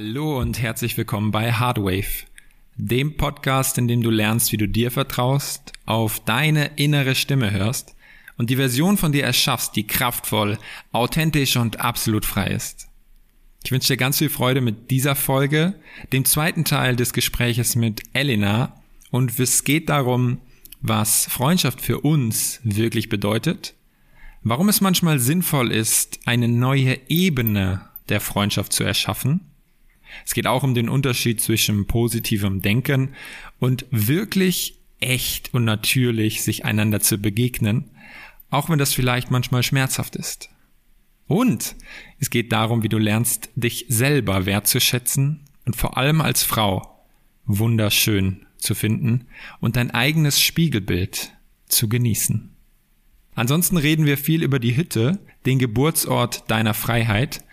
Hallo und herzlich willkommen bei Hardwave, dem Podcast, in dem du lernst, wie du dir vertraust, auf deine innere Stimme hörst und die Version von dir erschaffst, die kraftvoll, authentisch und absolut frei ist. Ich wünsche dir ganz viel Freude mit dieser Folge, dem zweiten Teil des Gespräches mit Elena und es geht darum, was Freundschaft für uns wirklich bedeutet, warum es manchmal sinnvoll ist, eine neue Ebene der Freundschaft zu erschaffen. Es geht auch um den Unterschied zwischen positivem Denken und wirklich echt und natürlich sich einander zu begegnen, auch wenn das vielleicht manchmal schmerzhaft ist. Und es geht darum, wie du lernst, dich selber wertzuschätzen und vor allem als Frau wunderschön zu finden und dein eigenes Spiegelbild zu genießen. Ansonsten reden wir viel über die Hütte, den Geburtsort deiner Freiheit.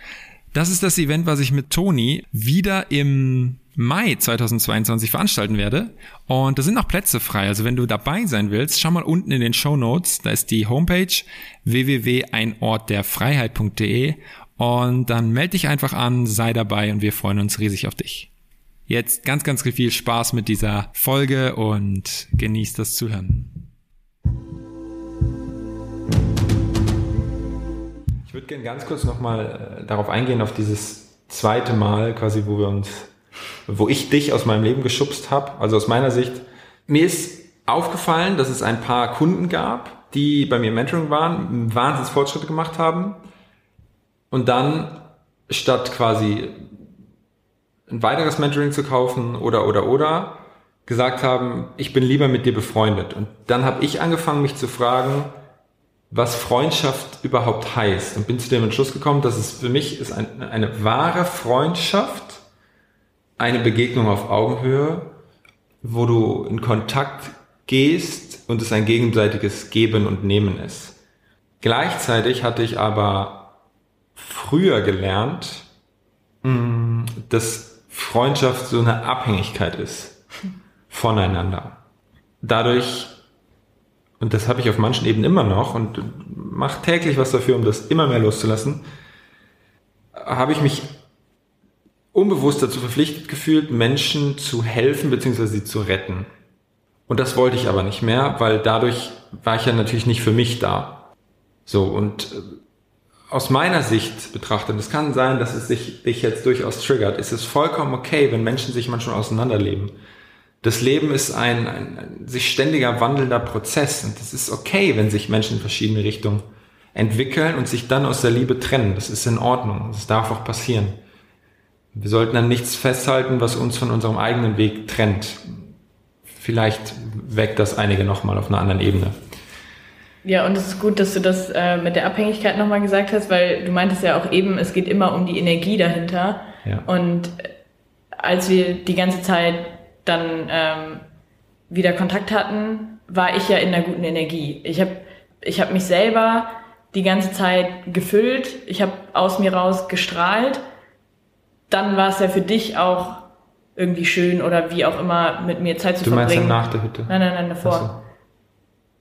Das ist das Event, was ich mit Toni wieder im Mai 2022 veranstalten werde. Und da sind noch Plätze frei. Also wenn du dabei sein willst, schau mal unten in den Show Notes. Da ist die Homepage www.einortderfreiheit.de und dann melde dich einfach an, sei dabei und wir freuen uns riesig auf dich. Jetzt ganz, ganz viel Spaß mit dieser Folge und genießt das Zuhören. Würde gerne ganz kurz nochmal äh, darauf eingehen, auf dieses zweite Mal quasi, wo wir uns, wo ich dich aus meinem Leben geschubst habe. Also aus meiner Sicht. Mir ist aufgefallen, dass es ein paar Kunden gab, die bei mir im Mentoring waren, wahnsinns Fortschritte gemacht haben und dann statt quasi ein weiteres Mentoring zu kaufen oder oder oder gesagt haben, ich bin lieber mit dir befreundet. Und dann habe ich angefangen, mich zu fragen, was Freundschaft überhaupt heißt. Und bin zu dem Entschluss gekommen, dass es für mich ist ein, eine wahre Freundschaft, eine Begegnung auf Augenhöhe, wo du in Kontakt gehst und es ein gegenseitiges Geben und Nehmen ist. Gleichzeitig hatte ich aber früher gelernt, mm, dass Freundschaft so eine Abhängigkeit ist voneinander. Dadurch, und das habe ich auf manchen Ebenen immer noch und mache täglich was dafür, um das immer mehr loszulassen, habe ich mich unbewusst dazu verpflichtet gefühlt, Menschen zu helfen bzw. sie zu retten. Und das wollte ich aber nicht mehr, weil dadurch war ich ja natürlich nicht für mich da. So, und äh, aus meiner Sicht betrachtet, es kann sein, dass es sich dich jetzt durchaus triggert, ist es vollkommen okay, wenn Menschen sich manchmal auseinanderleben. Das Leben ist ein, ein, ein sich ständiger wandelnder Prozess und es ist okay, wenn sich Menschen in verschiedene Richtungen entwickeln und sich dann aus der Liebe trennen. Das ist in Ordnung. Das darf auch passieren. Wir sollten dann nichts festhalten, was uns von unserem eigenen Weg trennt. Vielleicht weckt das einige nochmal auf einer anderen Ebene. Ja, und es ist gut, dass du das äh, mit der Abhängigkeit nochmal gesagt hast, weil du meintest ja auch eben, es geht immer um die Energie dahinter. Ja. Und als wir die ganze Zeit dann ähm, wieder Kontakt hatten, war ich ja in einer guten Energie. Ich habe ich hab mich selber die ganze Zeit gefüllt, ich habe aus mir raus gestrahlt. Dann war es ja für dich auch irgendwie schön oder wie auch immer mit mir Zeit zu verbringen. Du meinst nach der Hütte? Nein, nein, nein, davor.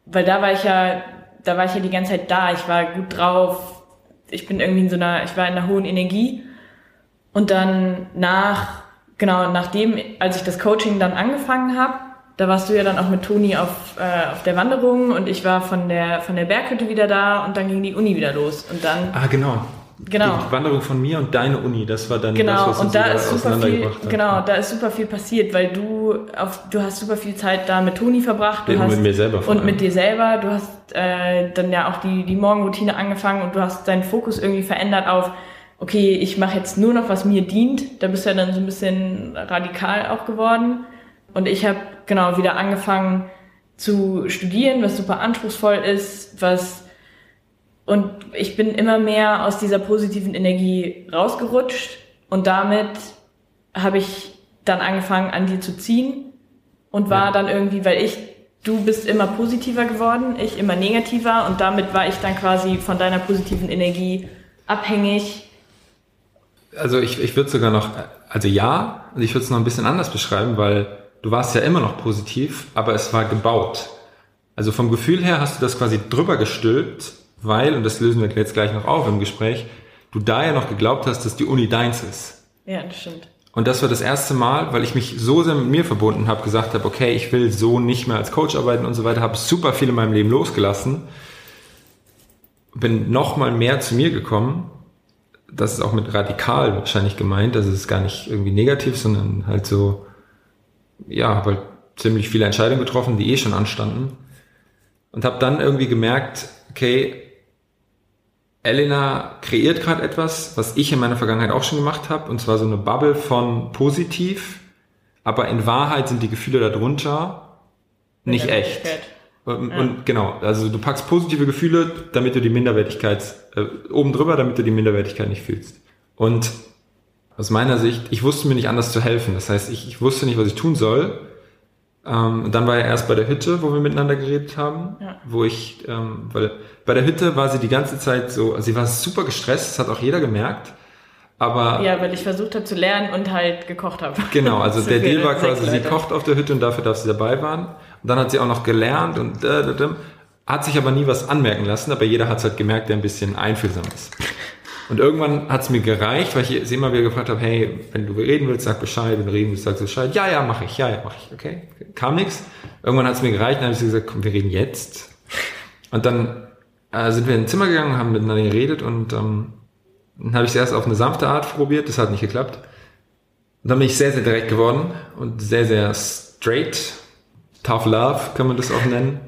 Weil da war ich ja da war ich ja die ganze Zeit da, ich war gut drauf, ich bin irgendwie in so einer, ich war in einer hohen Energie. Und dann nach, genau, nachdem, als ich das Coaching dann angefangen habe, da warst du ja dann auch mit Toni auf, äh, auf der Wanderung und ich war von der, von der Berghütte wieder da und dann ging die Uni wieder los. Und dann. Ah, genau. Genau. Die Wanderung von mir und deine Uni, das war dann genau. das, was und da ist super viel, hat. Genau, da ist super viel passiert, weil du auf, du hast super viel Zeit da mit Toni verbracht. Du und hast, mit mir selber. Und mit dir selber. Du hast äh, dann ja auch die, die Morgenroutine angefangen und du hast deinen Fokus irgendwie verändert auf, okay, ich mache jetzt nur noch, was mir dient. Da bist du ja dann so ein bisschen radikal auch geworden. Und ich habe genau wieder angefangen zu studieren, was super anspruchsvoll ist, was und ich bin immer mehr aus dieser positiven Energie rausgerutscht und damit habe ich dann angefangen, an dir zu ziehen und war ja. dann irgendwie, weil ich, du bist immer positiver geworden, ich immer negativer und damit war ich dann quasi von deiner positiven Energie abhängig. Also ich, ich würde sogar noch, also ja, ich würde es noch ein bisschen anders beschreiben, weil du warst ja immer noch positiv, aber es war gebaut. Also vom Gefühl her hast du das quasi drüber gestülpt weil, und das lösen wir jetzt gleich noch auf im Gespräch, du da ja noch geglaubt hast, dass die Uni deins ist. Ja, das stimmt. Und das war das erste Mal, weil ich mich so sehr mit mir verbunden habe, gesagt habe, okay, ich will so nicht mehr als Coach arbeiten und so weiter, habe super viel in meinem Leben losgelassen, bin noch mal mehr zu mir gekommen. Das ist auch mit radikal wahrscheinlich gemeint, das ist gar nicht irgendwie negativ, sondern halt so, ja, habe halt ziemlich viele Entscheidungen getroffen, die eh schon anstanden. Und habe dann irgendwie gemerkt, okay, Elena kreiert gerade etwas, was ich in meiner Vergangenheit auch schon gemacht habe, und zwar so eine Bubble von positiv, aber in Wahrheit sind die Gefühle darunter nicht echt. Und, ja. und, genau, also du packst positive Gefühle, damit du die Minderwertigkeit äh, oben drüber, damit du die Minderwertigkeit nicht fühlst. Und aus meiner Sicht, ich wusste mir nicht anders zu helfen. Das heißt, ich, ich wusste nicht, was ich tun soll. Ähm, dann war er erst bei der Hütte, wo wir miteinander geredet haben, ja. wo ich, ähm, weil bei der Hütte war sie die ganze Zeit so, also sie war super gestresst, das hat auch jeder gemerkt. Aber ja, weil ich versucht habe zu lernen und halt gekocht habe. Genau, also der Deal war quasi, sie kocht auf der Hütte und dafür darf sie dabei waren. Und dann hat sie auch noch gelernt und äh, äh, äh, hat sich aber nie was anmerken lassen, aber jeder hat es halt gemerkt, der ein bisschen einfühlsam ist. Und irgendwann hat es mir gereicht, weil ich sie immer wieder gefragt habe, hey, wenn du reden willst, sag Bescheid, wenn du reden willst, sag Bescheid. Ja, ja, mache ich, ja, ja, mache ich, okay. Kam nichts. Irgendwann hat es mir gereicht, dann habe ich gesagt, komm, wir reden jetzt. Und dann äh, sind wir in ein Zimmer gegangen, haben miteinander geredet und ähm, dann habe ich es erst auf eine sanfte Art probiert, das hat nicht geklappt. Und dann bin ich sehr, sehr direkt geworden und sehr, sehr straight. Tough Love kann man das auch nennen.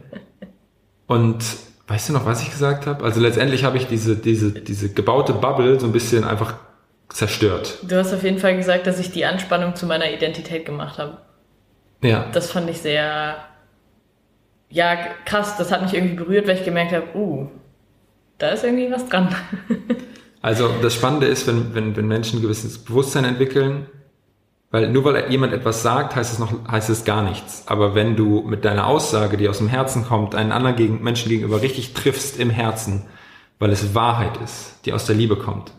Und Weißt du noch, was ich gesagt habe? Also letztendlich habe ich diese, diese, diese gebaute Bubble so ein bisschen einfach zerstört. Du hast auf jeden Fall gesagt, dass ich die Anspannung zu meiner Identität gemacht habe. Ja. Das fand ich sehr, ja, krass. Das hat mich irgendwie berührt, weil ich gemerkt habe, uh, da ist irgendwie was dran. also das Spannende ist, wenn, wenn, wenn Menschen ein gewisses Bewusstsein entwickeln, weil nur weil jemand etwas sagt, heißt es noch, heißt es gar nichts. Aber wenn du mit deiner Aussage, die aus dem Herzen kommt, einen anderen gegen, Menschen gegenüber richtig triffst im Herzen, weil es Wahrheit ist, die aus der Liebe kommt,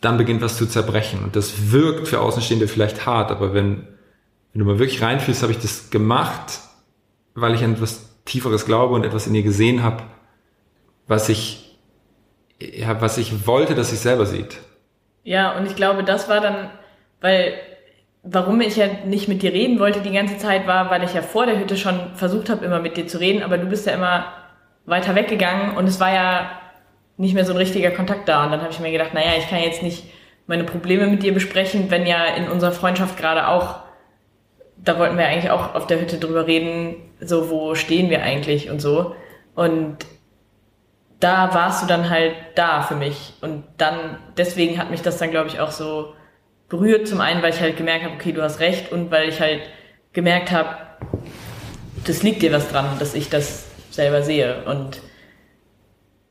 dann beginnt was zu zerbrechen. Und das wirkt für Außenstehende vielleicht hart, aber wenn, wenn du mal wirklich reinfühlst, habe ich das gemacht, weil ich an etwas Tieferes glaube und etwas in dir gesehen habe, was ich, ja, was ich wollte, dass ich selber sieht. Ja, und ich glaube, das war dann, weil warum ich ja nicht mit dir reden wollte die ganze Zeit war, weil ich ja vor der Hütte schon versucht habe, immer mit dir zu reden, aber du bist ja immer weiter weggegangen und es war ja nicht mehr so ein richtiger Kontakt da. Und dann habe ich mir gedacht, naja, ich kann jetzt nicht meine Probleme mit dir besprechen, wenn ja in unserer Freundschaft gerade auch, da wollten wir eigentlich auch auf der Hütte drüber reden, so wo stehen wir eigentlich und so. Und da warst du dann halt da für mich. Und dann, deswegen hat mich das dann, glaube ich, auch so berührt. Zum einen, weil ich halt gemerkt habe, okay, du hast recht und weil ich halt gemerkt habe, das liegt dir was dran, dass ich das selber sehe. Und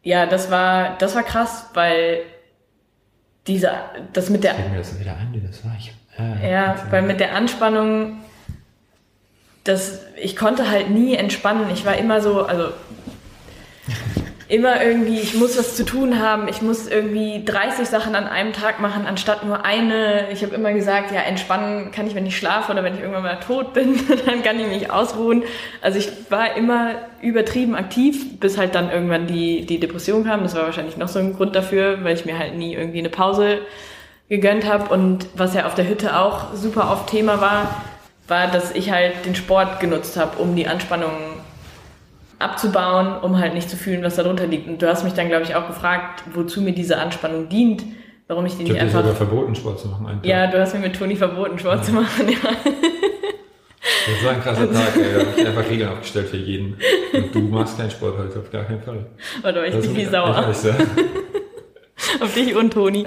ja, das war, das war krass, weil diese, das mit der. Mir das wieder ein, wie das war. Ich, äh, ja, weil mit der Anspannung, das, ich konnte halt nie entspannen. Ich war immer so, also immer irgendwie, ich muss was zu tun haben, ich muss irgendwie 30 Sachen an einem Tag machen, anstatt nur eine. Ich habe immer gesagt, ja, entspannen kann ich, wenn ich schlafe oder wenn ich irgendwann mal tot bin, dann kann ich mich ausruhen. Also ich war immer übertrieben aktiv, bis halt dann irgendwann die, die Depression kam. Das war wahrscheinlich noch so ein Grund dafür, weil ich mir halt nie irgendwie eine Pause gegönnt habe. Und was ja auf der Hütte auch super oft Thema war, war, dass ich halt den Sport genutzt habe, um die Anspannung abzubauen, um halt nicht zu fühlen, was darunter liegt. Und du hast mich dann, glaube ich, auch gefragt, wozu mir diese Anspannung dient, warum ich die nicht einfach... sogar verboten, Sport zu machen. Ja, du hast mir mit Toni verboten, Sport ja. zu machen, ja. Das war ein krasser Tag, ey. Da habe ich einfach Regeln aufgestellt für jeden. Und du machst keinen Sport heute, auf gar keinen Fall. Oh, da war ich ziemlich sauer. Weiß, ja. auf dich und Toni.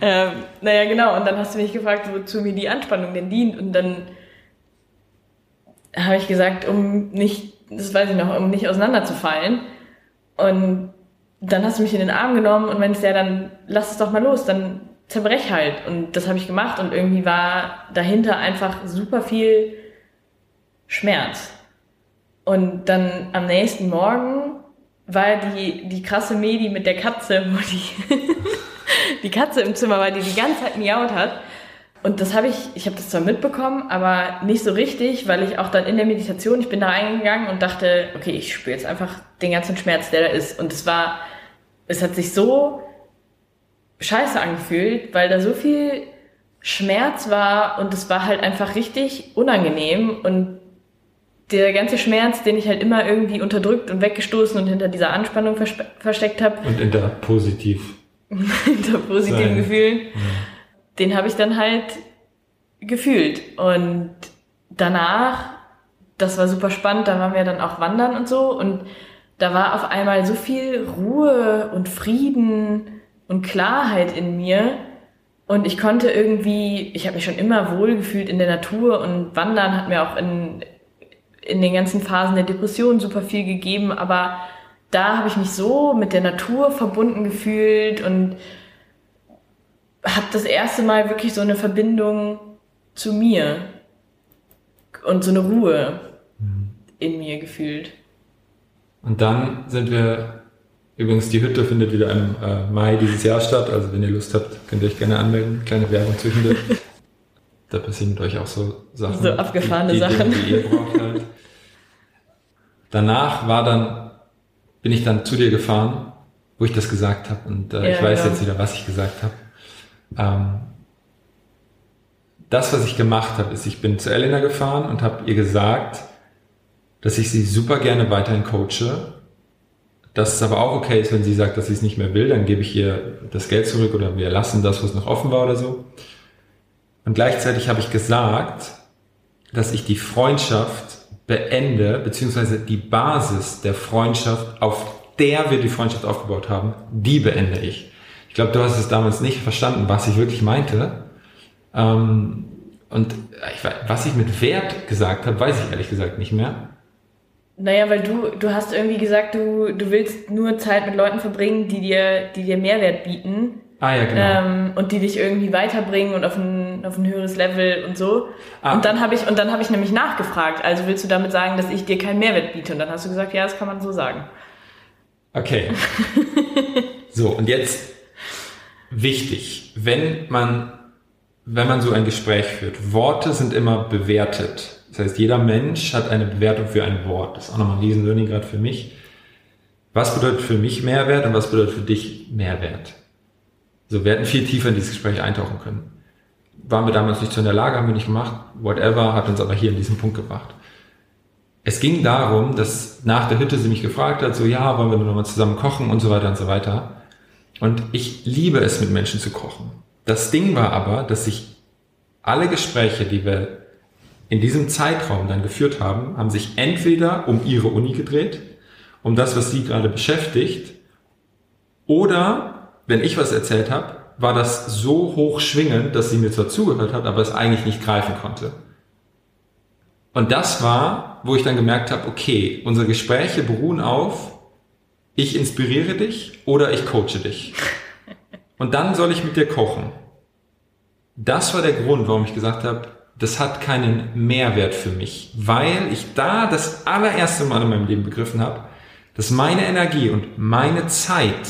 ähm, naja, genau. Und dann hast du mich gefragt, wozu mir die Anspannung denn dient. Und dann habe ich gesagt, um nicht das weiß ich noch, um nicht auseinanderzufallen. Und dann hast du mich in den Arm genommen und meinst, ja, dann lass es doch mal los, dann zerbrech halt. Und das habe ich gemacht und irgendwie war dahinter einfach super viel Schmerz. Und dann am nächsten Morgen war die, die krasse Medi mit der Katze, wo die, die Katze im Zimmer war, die die ganze Zeit miaut hat. Und das habe ich, ich habe das zwar mitbekommen, aber nicht so richtig, weil ich auch dann in der Meditation, ich bin da reingegangen und dachte, okay, ich spüre jetzt einfach den ganzen Schmerz, der da ist. Und es war, es hat sich so scheiße angefühlt, weil da so viel Schmerz war und es war halt einfach richtig unangenehm und der ganze Schmerz, den ich halt immer irgendwie unterdrückt und weggestoßen und hinter dieser Anspannung versteckt habe. Und in der positiv. hinter positiven sein. Gefühlen. Ja. Den habe ich dann halt gefühlt. Und danach, das war super spannend, da waren wir dann auch wandern und so. Und da war auf einmal so viel Ruhe und Frieden und Klarheit in mir. Und ich konnte irgendwie, ich habe mich schon immer wohl gefühlt in der Natur und Wandern hat mir auch in, in den ganzen Phasen der Depression super viel gegeben, aber da habe ich mich so mit der Natur verbunden gefühlt und habe das erste Mal wirklich so eine Verbindung zu mir und so eine Ruhe mhm. in mir gefühlt. Und dann sind wir, übrigens die Hütte findet wieder im äh, Mai dieses Jahr statt, also wenn ihr Lust habt, könnt ihr euch gerne anmelden, kleine Werbung zwischendurch. da passieren mit euch auch so Sachen. So abgefahrene die, die Sachen. Die ihr braucht halt. Danach war dann, bin ich dann zu dir gefahren, wo ich das gesagt habe. Und äh, ja, ich weiß ja. jetzt wieder, was ich gesagt habe. Ähm, das, was ich gemacht habe, ist, ich bin zu Elena gefahren und habe ihr gesagt, dass ich sie super gerne weiterhin coache, dass es aber auch okay ist, wenn sie sagt, dass sie es nicht mehr will, dann gebe ich ihr das Geld zurück oder wir lassen das, was noch offen war oder so. Und gleichzeitig habe ich gesagt, dass ich die Freundschaft beende, beziehungsweise die Basis der Freundschaft, auf der wir die Freundschaft aufgebaut haben, die beende ich. Ich glaube, du hast es damals nicht verstanden, was ich wirklich meinte. Ähm, und ich, was ich mit Wert gesagt habe, weiß ich ehrlich gesagt nicht mehr. Naja, weil du, du hast irgendwie gesagt, du, du willst nur Zeit mit Leuten verbringen, die dir, die dir Mehrwert bieten. Ah ja, genau. Ähm, und die dich irgendwie weiterbringen und auf ein, auf ein höheres Level und so. Ah. Und dann habe ich, und dann habe ich nämlich nachgefragt, also willst du damit sagen, dass ich dir keinen Mehrwert biete? Und dann hast du gesagt, ja, das kann man so sagen. Okay. so, und jetzt wichtig, wenn man, wenn man so ein Gespräch führt, Worte sind immer bewertet. Das heißt, jeder Mensch hat eine Bewertung für ein Wort. Das ist auch nochmal ein Riesenlearning gerade für mich. Was bedeutet für mich Mehrwert und was bedeutet für dich Mehrwert? So, wir hätten viel tiefer in dieses Gespräch eintauchen können. Waren wir damals nicht so in der Lage, haben wir nicht gemacht, whatever, hat uns aber hier in diesen Punkt gebracht. Es ging darum, dass nach der Hütte sie mich gefragt hat, so, ja, wollen wir nochmal zusammen kochen und so weiter und so weiter. Und ich liebe es, mit Menschen zu kochen. Das Ding war aber, dass sich alle Gespräche, die wir in diesem Zeitraum dann geführt haben, haben sich entweder um ihre Uni gedreht, um das, was sie gerade beschäftigt, oder wenn ich was erzählt habe, war das so hoch schwingend, dass sie mir zwar zugehört hat, aber es eigentlich nicht greifen konnte. Und das war, wo ich dann gemerkt habe, okay, unsere Gespräche beruhen auf, ich inspiriere dich oder ich coache dich. Und dann soll ich mit dir kochen. Das war der Grund, warum ich gesagt habe, das hat keinen Mehrwert für mich, weil ich da das allererste Mal in meinem Leben begriffen habe, dass meine Energie und meine Zeit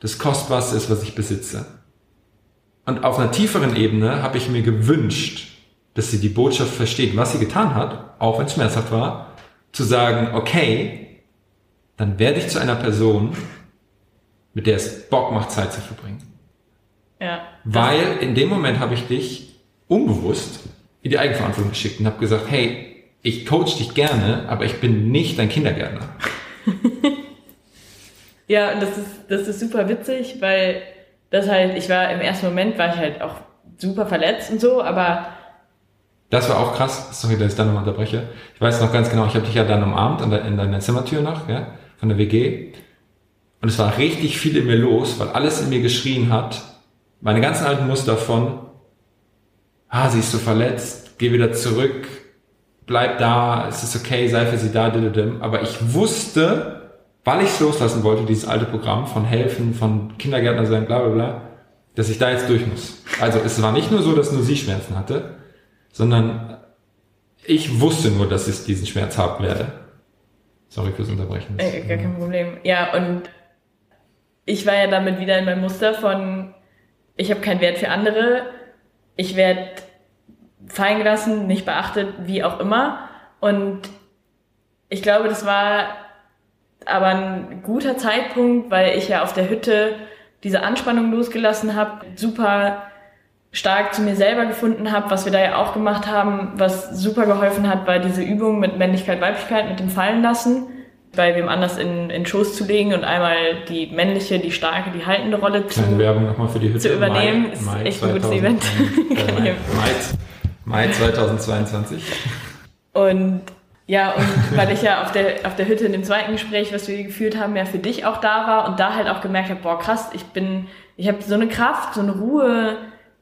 das Kostbarste ist, was ich besitze. Und auf einer tieferen Ebene habe ich mir gewünscht, dass sie die Botschaft versteht, was sie getan hat, auch wenn es schmerzhaft war, zu sagen, okay, dann werde ich zu einer Person, mit der es Bock macht, Zeit zu verbringen. Ja. Weil in dem Moment habe ich dich unbewusst in die Eigenverantwortung geschickt und habe gesagt, hey, ich coach dich gerne, aber ich bin nicht dein Kindergärtner. Ja, und das ist, das ist super witzig, weil das halt, ich war im ersten Moment, war ich halt auch super verletzt und so, aber. Das war auch krass, sorry, dass ich da nochmal unterbreche. Ich weiß noch ganz genau, ich habe dich ja dann umarmt in, in deiner Zimmertür noch, ja, von der WG. Und es war richtig viel in mir los, weil alles in mir geschrien hat, meine ganzen alten Muster von, ah, sie ist so verletzt, geh wieder zurück, bleib da, es ist okay, sei für sie da, aber ich wusste, weil ich es loslassen wollte, dieses alte Programm von helfen, von Kindergärtner sein, bla bla bla, dass ich da jetzt durch muss. Also es war nicht nur so, dass nur sie Schmerzen hatte, sondern ich wusste nur, dass ich diesen Schmerz haben werde. Sorry fürs Unterbrechen. Äh, gar kein Problem. Ja, und ich war ja damit wieder in meinem Muster von, ich habe keinen Wert für andere, ich werde fallen gelassen, nicht beachtet, wie auch immer. Und ich glaube, das war aber ein guter Zeitpunkt, weil ich ja auf der Hütte diese Anspannung losgelassen habe, super stark zu mir selber gefunden habe, was wir da ja auch gemacht haben, was super geholfen hat, war diese Übung mit Männlichkeit, Weiblichkeit, mit dem Fallenlassen, bei wem anders in, in Schoß zu legen und einmal die männliche, die starke, die haltende Rolle zu, Werbung nochmal für die Hütte. zu übernehmen. Mai, ist Mai echt ein gutes Event. Äh, Mai, Mai 2022. Und ja, und weil ich ja auf der, auf der Hütte in dem zweiten Gespräch, was wir geführt haben, ja für dich auch da war und da halt auch gemerkt habe, boah krass, ich bin, ich habe so eine Kraft, so eine Ruhe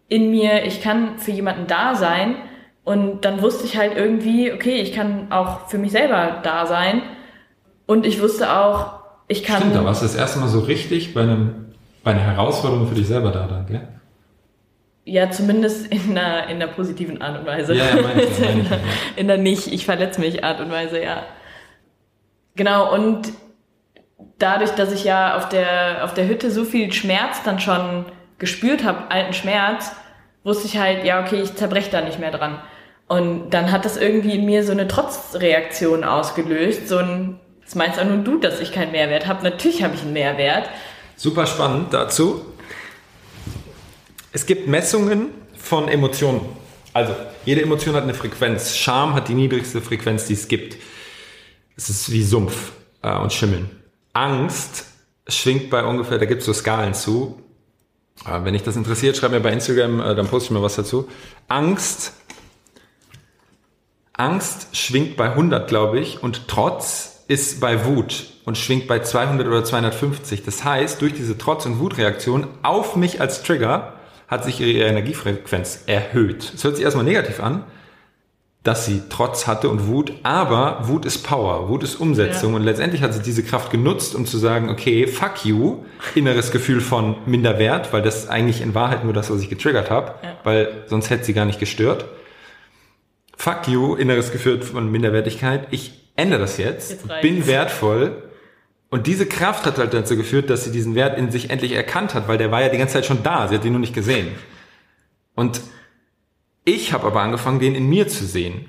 in mir, ich kann für jemanden da sein und dann wusste ich halt irgendwie, okay, ich kann auch für mich selber da sein und ich wusste auch, ich kann... Stimmt, da warst du das erste Mal so richtig bei einem, bei einer Herausforderung für dich selber da dann, gell? Ja, zumindest in einer, in einer positiven Art und Weise. Ja, ja, meine ich, meine ich, ja. In der nicht, ich verletze mich Art und Weise, ja. Genau, und dadurch, dass ich ja auf der, auf der Hütte so viel Schmerz dann schon gespürt habe, alten Schmerz, wusste ich halt, ja, okay, ich zerbreche da nicht mehr dran. Und dann hat das irgendwie in mir so eine Trotzreaktion ausgelöst, so ein, das meinst auch nur du, dass ich keinen Mehrwert habe. Natürlich habe ich einen Mehrwert. Super spannend dazu. Es gibt Messungen von Emotionen. Also, jede Emotion hat eine Frequenz. Scham hat die niedrigste Frequenz, die es gibt. Es ist wie Sumpf äh, und Schimmeln. Angst schwingt bei ungefähr, da gibt es so Skalen zu. Äh, wenn dich das interessiert, schreib mir bei Instagram, äh, dann poste ich mir was dazu. Angst, Angst schwingt bei 100, glaube ich, und Trotz ist bei Wut und schwingt bei 200 oder 250. Das heißt, durch diese Trotz- und Wutreaktion auf mich als Trigger hat sich ihre Energiefrequenz erhöht. Es hört sich erstmal negativ an, dass sie Trotz hatte und Wut, aber Wut ist Power, Wut ist Umsetzung ja. und letztendlich hat sie diese Kraft genutzt, um zu sagen, okay, fuck you, inneres Gefühl von Minderwert, weil das eigentlich in Wahrheit nur das, was ich getriggert habe, ja. weil sonst hätte sie gar nicht gestört. Fuck you, inneres Gefühl von Minderwertigkeit, ich ändere das jetzt, jetzt bin wertvoll und diese Kraft hat halt dazu geführt, dass sie diesen Wert in sich endlich erkannt hat, weil der war ja die ganze Zeit schon da, sie hat ihn nur nicht gesehen. Und ich habe aber angefangen, den in mir zu sehen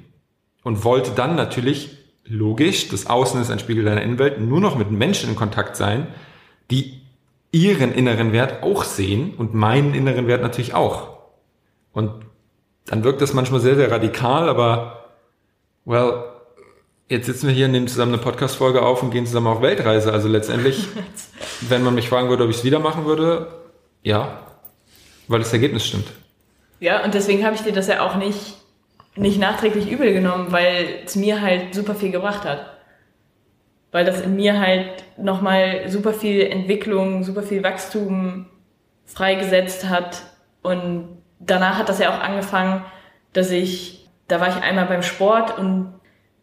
und wollte dann natürlich logisch, das Außen ist ein Spiegel deiner Innenwelt, nur noch mit Menschen in Kontakt sein, die ihren inneren Wert auch sehen und meinen inneren Wert natürlich auch. Und dann wirkt das manchmal sehr, sehr radikal, aber well, Jetzt sitzen wir hier, nehmen zusammen eine Podcast-Folge auf und gehen zusammen auf Weltreise. Also letztendlich, wenn man mich fragen würde, ob ich es wieder machen würde, ja, weil das Ergebnis stimmt. Ja, und deswegen habe ich dir das ja auch nicht, nicht nachträglich übel genommen, weil es mir halt super viel gebracht hat. Weil das in mir halt nochmal super viel Entwicklung, super viel Wachstum freigesetzt hat. Und danach hat das ja auch angefangen, dass ich, da war ich einmal beim Sport und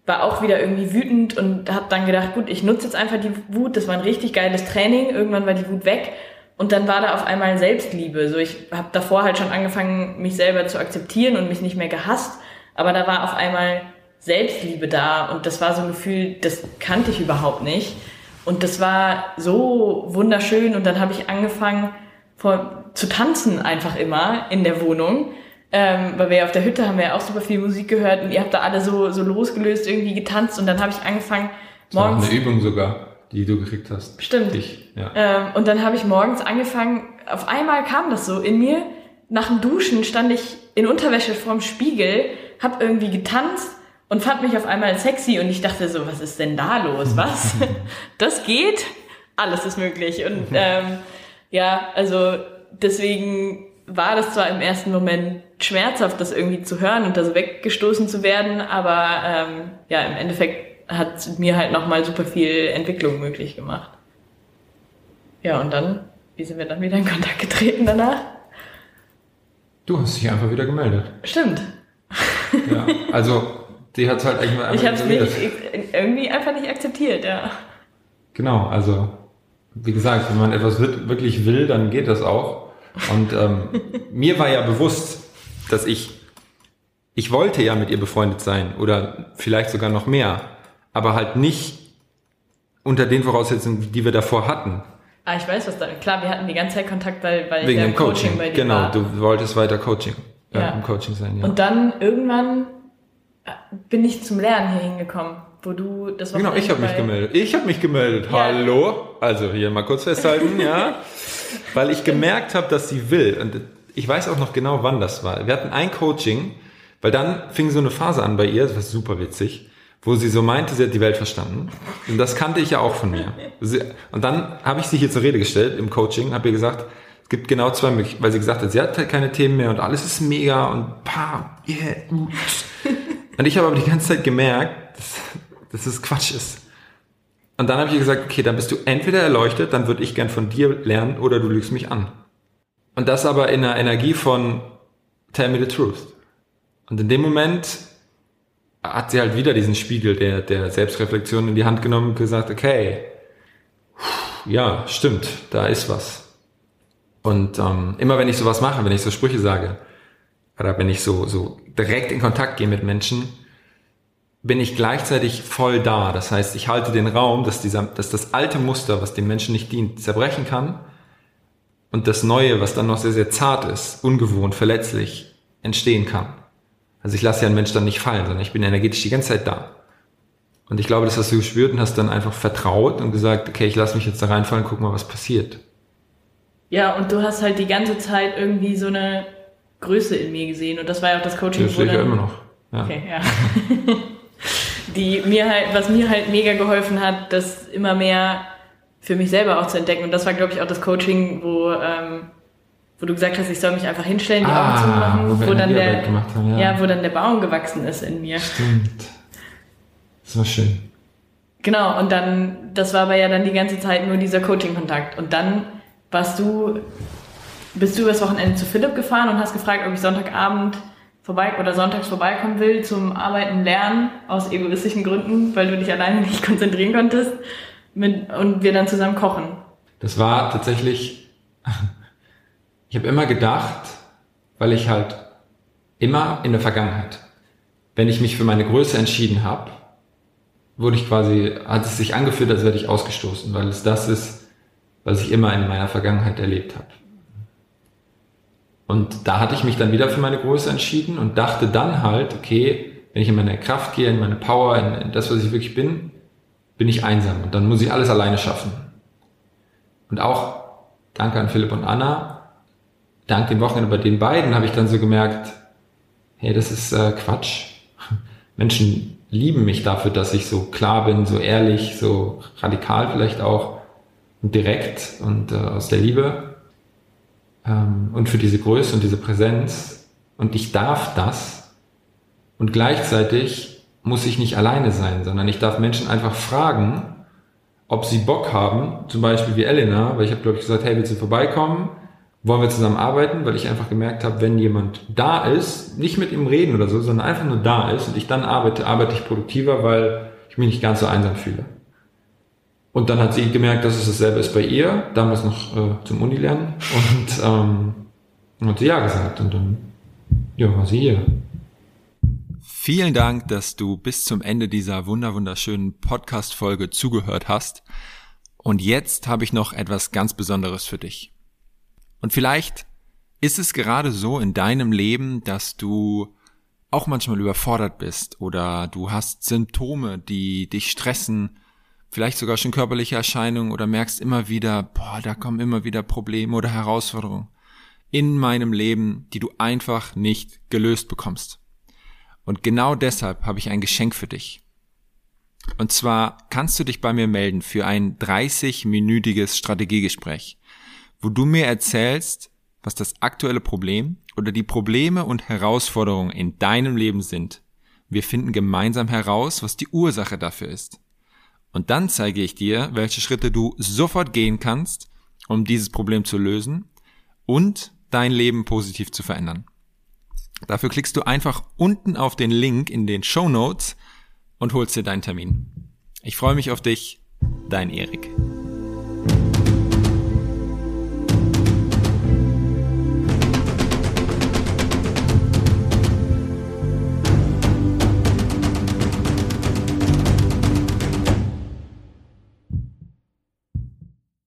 war auch wieder irgendwie wütend und habe dann gedacht, gut, ich nutze jetzt einfach die Wut. Das war ein richtig geiles Training. Irgendwann war die Wut weg und dann war da auf einmal Selbstliebe. So ich habe davor halt schon angefangen, mich selber zu akzeptieren und mich nicht mehr gehasst, aber da war auf einmal Selbstliebe da. Und das war so ein Gefühl, das kannte ich überhaupt nicht. Und das war so wunderschön. Und dann habe ich angefangen vor, zu tanzen einfach immer in der Wohnung. Ähm, weil wir ja auf der Hütte haben wir ja auch super viel Musik gehört und ihr habt da alle so, so losgelöst irgendwie getanzt. Und dann habe ich angefangen, morgens. Das war eine Übung sogar, die du gekriegt hast. Stimmt. Ich, ja. ähm, und dann habe ich morgens angefangen, auf einmal kam das so in mir. Nach dem Duschen stand ich in Unterwäsche vorm Spiegel, hab irgendwie getanzt und fand mich auf einmal sexy und ich dachte so, was ist denn da los? Was? das geht? Alles ist möglich. Und ähm, ja, also deswegen war das zwar im ersten Moment schmerzhaft, das irgendwie zu hören und da so weggestoßen zu werden, aber ähm, ja, im Endeffekt hat mir halt nochmal super viel Entwicklung möglich gemacht. Ja, und dann, wie sind wir dann wieder in Kontakt getreten danach? Du hast dich einfach wieder gemeldet. Stimmt. Ja, also die hat es halt einfach Ich habe es irgendwie einfach nicht akzeptiert, ja. Genau, also wie gesagt, wenn man etwas wirklich will, dann geht das auch. Und ähm, mir war ja bewusst, dass ich, ich wollte ja mit ihr befreundet sein oder vielleicht sogar noch mehr, aber halt nicht unter den Voraussetzungen, die wir davor hatten. Ah, ich weiß was da. Klar, wir hatten die ganze Zeit Kontakt, weil, weil Wegen dem Coaching, Coaching bei dir genau, war. Du wolltest weiter Coaching, ja. ja. im Coaching sein, ja. Und dann irgendwann äh, bin ich zum Lernen hier hingekommen, wo du das war. Genau, ich habe mich gemeldet. Ich habe mich gemeldet. Ja. Hallo. Also hier mal kurz festhalten, ja, weil ich gemerkt habe, dass sie will und ich weiß auch noch genau, wann das war. Wir hatten ein Coaching, weil dann fing so eine Phase an bei ihr, das war super witzig, wo sie so meinte, sie hat die Welt verstanden. Und das kannte ich ja auch von mir. Und dann habe ich sie hier zur Rede gestellt im Coaching, habe ihr gesagt, es gibt genau zwei Möglichkeiten, weil sie gesagt hat, sie hat halt keine Themen mehr und alles ist mega und pa, yeah, gut. Und ich habe aber die ganze Zeit gemerkt, dass, dass es Quatsch ist. Und dann habe ich ihr gesagt, okay, dann bist du entweder erleuchtet, dann würde ich gern von dir lernen oder du lügst mich an. Und das aber in einer Energie von Tell me the truth. Und in dem Moment hat sie halt wieder diesen Spiegel der, der Selbstreflexion in die Hand genommen und gesagt, okay, ja, stimmt, da ist was. Und ähm, immer wenn ich sowas mache, wenn ich so Sprüche sage, oder wenn ich so, so direkt in Kontakt gehe mit Menschen, bin ich gleichzeitig voll da. Das heißt, ich halte den Raum, dass, dieser, dass das alte Muster, was dem Menschen nicht dient, zerbrechen kann und das Neue, was dann noch sehr, sehr zart ist, ungewohnt, verletzlich, entstehen kann. Also ich lasse ja einen Mensch dann nicht fallen, sondern ich bin energetisch die ganze Zeit da. Und ich glaube, das hast du gespürt und hast dann einfach vertraut und gesagt, okay, ich lasse mich jetzt da reinfallen, guck mal, was passiert. Ja, und du hast halt die ganze Zeit irgendwie so eine Größe in mir gesehen. Und das war ja auch das Coaching. Das sehe ich ja immer noch. Ja. Okay, ja. die mir halt, was mir halt mega geholfen hat, das immer mehr für mich selber auch zu entdecken. Und das war, glaube ich, auch das Coaching, wo, ähm, wo du gesagt hast, ich soll mich einfach hinstellen, die ah, Augen zumachen, wo, wo dann der, haben, ja. ja. wo dann der Baum gewachsen ist in mir. Stimmt. Das war schön. Genau, und dann, das war aber ja dann die ganze Zeit nur dieser Coaching-Kontakt. Und dann warst du, bist du übers Wochenende zu Philipp gefahren und hast gefragt, ob ich Sonntagabend vorbei oder sonntags vorbeikommen will zum Arbeiten, Lernen aus egoistischen Gründen, weil du dich alleine nicht konzentrieren konntest mit, und wir dann zusammen kochen. Das war tatsächlich, ich habe immer gedacht, weil ich halt immer in der Vergangenheit, wenn ich mich für meine Größe entschieden habe, wurde ich quasi, hat es sich angefühlt, als werde ich ausgestoßen, weil es das ist, was ich immer in meiner Vergangenheit erlebt habe. Und da hatte ich mich dann wieder für meine Größe entschieden und dachte dann halt, okay, wenn ich in meine Kraft gehe, in meine Power, in, in das, was ich wirklich bin, bin ich einsam und dann muss ich alles alleine schaffen. Und auch danke an Philipp und Anna, dank den Wochenende bei den beiden habe ich dann so gemerkt, hey, das ist äh, Quatsch. Menschen lieben mich dafür, dass ich so klar bin, so ehrlich, so radikal vielleicht auch und direkt und äh, aus der Liebe ähm, und für diese Größe und diese Präsenz. Und ich darf das. Und gleichzeitig muss ich nicht alleine sein, sondern ich darf Menschen einfach fragen, ob sie Bock haben, zum Beispiel wie Elena, weil ich habe, glaube ich, gesagt, hey, willst du vorbeikommen? Wollen wir zusammen arbeiten? Weil ich einfach gemerkt habe, wenn jemand da ist, nicht mit ihm reden oder so, sondern einfach nur da ist und ich dann arbeite, arbeite ich produktiver, weil ich mich nicht ganz so einsam fühle. Und dann hat sie gemerkt, dass es dasselbe ist bei ihr, damals noch äh, zum Uni lernen. Und ähm, hat sie ja gesagt. Und dann ja, war sie hier. Vielen Dank, dass du bis zum Ende dieser wunderschönen Podcast-Folge zugehört hast. Und jetzt habe ich noch etwas ganz Besonderes für dich. Und vielleicht ist es gerade so in deinem Leben, dass du auch manchmal überfordert bist oder du hast Symptome, die dich stressen, vielleicht sogar schon körperliche Erscheinungen oder merkst immer wieder, boah, da kommen immer wieder Probleme oder Herausforderungen in meinem Leben, die du einfach nicht gelöst bekommst. Und genau deshalb habe ich ein Geschenk für dich. Und zwar kannst du dich bei mir melden für ein 30-minütiges Strategiegespräch, wo du mir erzählst, was das aktuelle Problem oder die Probleme und Herausforderungen in deinem Leben sind. Wir finden gemeinsam heraus, was die Ursache dafür ist. Und dann zeige ich dir, welche Schritte du sofort gehen kannst, um dieses Problem zu lösen und dein Leben positiv zu verändern. Dafür klickst du einfach unten auf den Link in den Show Notes und holst dir deinen Termin. Ich freue mich auf dich, dein Erik.